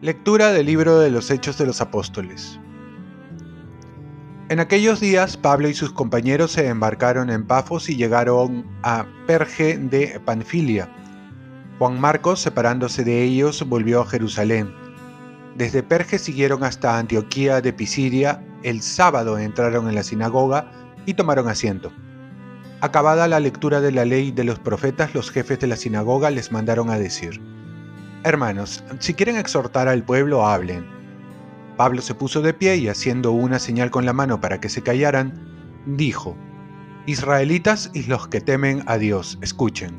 Lectura del libro de los Hechos de los Apóstoles. En aquellos días Pablo y sus compañeros se embarcaron en Pafos y llegaron a Perge de Panfilia. Juan Marcos, separándose de ellos, volvió a Jerusalén. Desde Perge siguieron hasta Antioquía de Pisidia. El sábado entraron en la sinagoga y tomaron asiento. Acabada la lectura de la ley de los profetas, los jefes de la sinagoga les mandaron a decir, Hermanos, si quieren exhortar al pueblo, hablen. Pablo se puso de pie y haciendo una señal con la mano para que se callaran, dijo, Israelitas y los que temen a Dios, escuchen.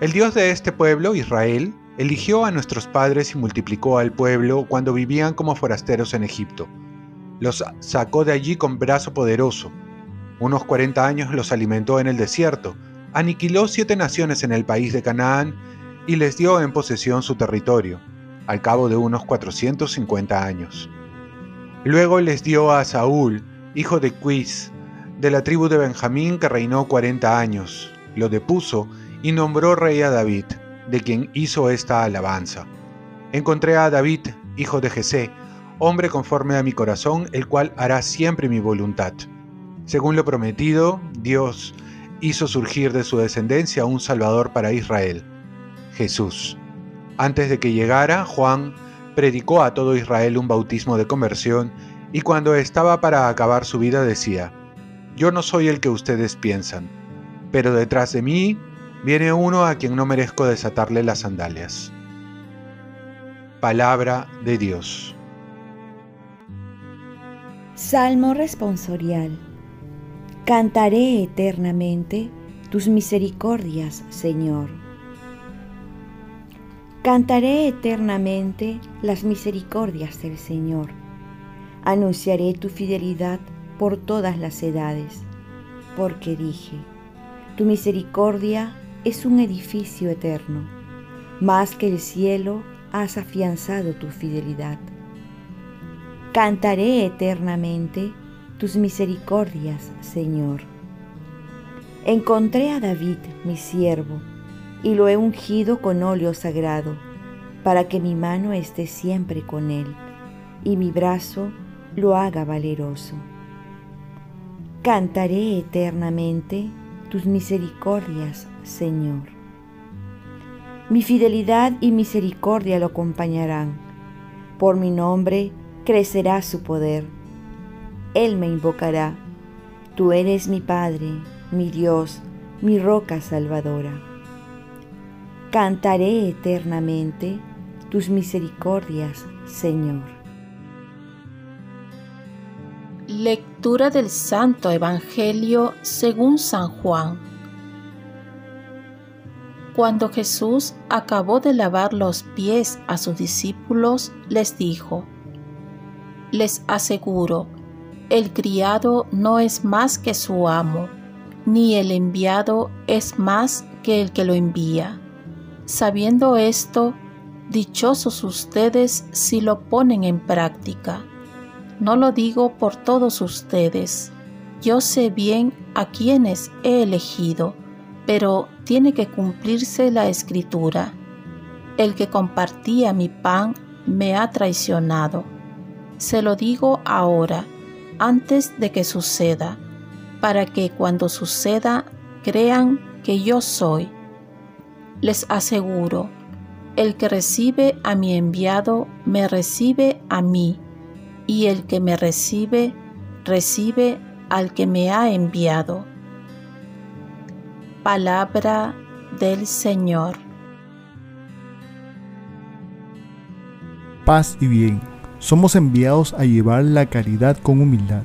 El Dios de este pueblo, Israel, eligió a nuestros padres y multiplicó al pueblo cuando vivían como forasteros en Egipto. Los sacó de allí con brazo poderoso. Unos 40 años los alimentó en el desierto, aniquiló siete naciones en el país de Canaán y les dio en posesión su territorio, al cabo de unos 450 años. Luego les dio a Saúl, hijo de Quis, de la tribu de Benjamín que reinó 40 años, lo depuso y nombró rey a David, de quien hizo esta alabanza. Encontré a David, hijo de Jesé, hombre conforme a mi corazón, el cual hará siempre mi voluntad. Según lo prometido, Dios hizo surgir de su descendencia un Salvador para Israel Jesús. Antes de que llegara, Juan predicó a todo Israel un bautismo de conversión y cuando estaba para acabar su vida decía, Yo no soy el que ustedes piensan, pero detrás de mí viene uno a quien no merezco desatarle las sandalias. Palabra de Dios. Salmo responsorial. Cantaré eternamente tus misericordias, Señor. Cantaré eternamente las misericordias del Señor. Anunciaré tu fidelidad por todas las edades, porque dije, tu misericordia es un edificio eterno, más que el cielo has afianzado tu fidelidad. Cantaré eternamente tus misericordias, Señor. Encontré a David, mi siervo, y lo he ungido con óleo sagrado, para que mi mano esté siempre con él, y mi brazo lo haga valeroso. Cantaré eternamente tus misericordias, Señor. Mi fidelidad y misericordia lo acompañarán. Por mi nombre crecerá su poder. Él me invocará. Tú eres mi Padre, mi Dios, mi roca salvadora cantaré eternamente tus misericordias, Señor. Lectura del Santo Evangelio según San Juan. Cuando Jesús acabó de lavar los pies a sus discípulos, les dijo, Les aseguro, el criado no es más que su amo, ni el enviado es más que el que lo envía. Sabiendo esto, dichosos ustedes si lo ponen en práctica. No lo digo por todos ustedes. Yo sé bien a quienes he elegido, pero tiene que cumplirse la escritura. El que compartía mi pan me ha traicionado. Se lo digo ahora, antes de que suceda, para que cuando suceda crean que yo soy les aseguro, el que recibe a mi enviado, me recibe a mí, y el que me recibe, recibe al que me ha enviado. Palabra del Señor. Paz y bien. Somos enviados a llevar la caridad con humildad.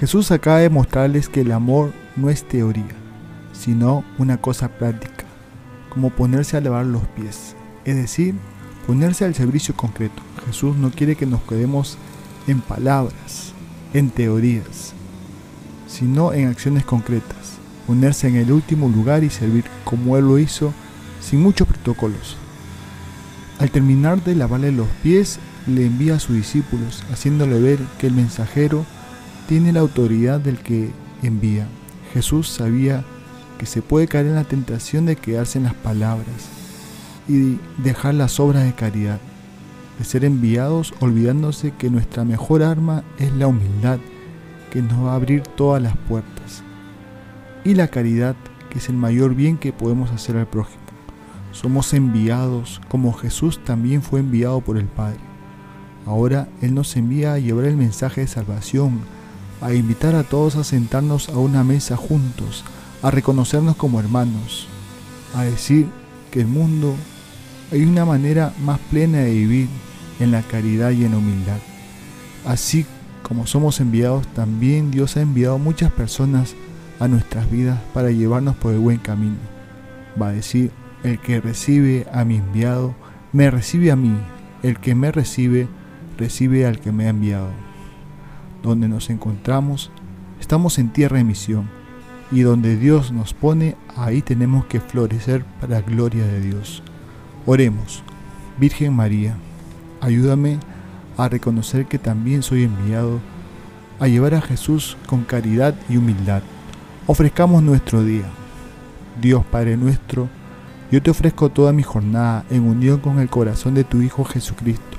Jesús acaba de mostrarles que el amor no es teoría, sino una cosa práctica como ponerse a lavar los pies, es decir, ponerse al servicio concreto. Jesús no quiere que nos quedemos en palabras, en teorías, sino en acciones concretas, ponerse en el último lugar y servir como Él lo hizo, sin muchos protocolos. Al terminar de lavarle los pies, le envía a sus discípulos, haciéndole ver que el mensajero tiene la autoridad del que envía. Jesús sabía que se puede caer en la tentación de quedarse en las palabras y dejar las obras de caridad, de ser enviados olvidándose que nuestra mejor arma es la humildad, que nos va a abrir todas las puertas, y la caridad, que es el mayor bien que podemos hacer al prójimo. Somos enviados como Jesús también fue enviado por el Padre. Ahora Él nos envía a llevar el mensaje de salvación, a invitar a todos a sentarnos a una mesa juntos, a reconocernos como hermanos, a decir que el mundo hay una manera más plena de vivir en la caridad y en la humildad. Así como somos enviados, también Dios ha enviado muchas personas a nuestras vidas para llevarnos por el buen camino. Va a decir, el que recibe a mi enviado, me recibe a mí. El que me recibe, recibe al que me ha enviado. Donde nos encontramos, estamos en tierra de misión. Y donde Dios nos pone, ahí tenemos que florecer para la gloria de Dios. Oremos. Virgen María, ayúdame a reconocer que también soy enviado a llevar a Jesús con caridad y humildad. Ofrezcamos nuestro día. Dios Padre nuestro, yo te ofrezco toda mi jornada en unión con el corazón de tu Hijo Jesucristo,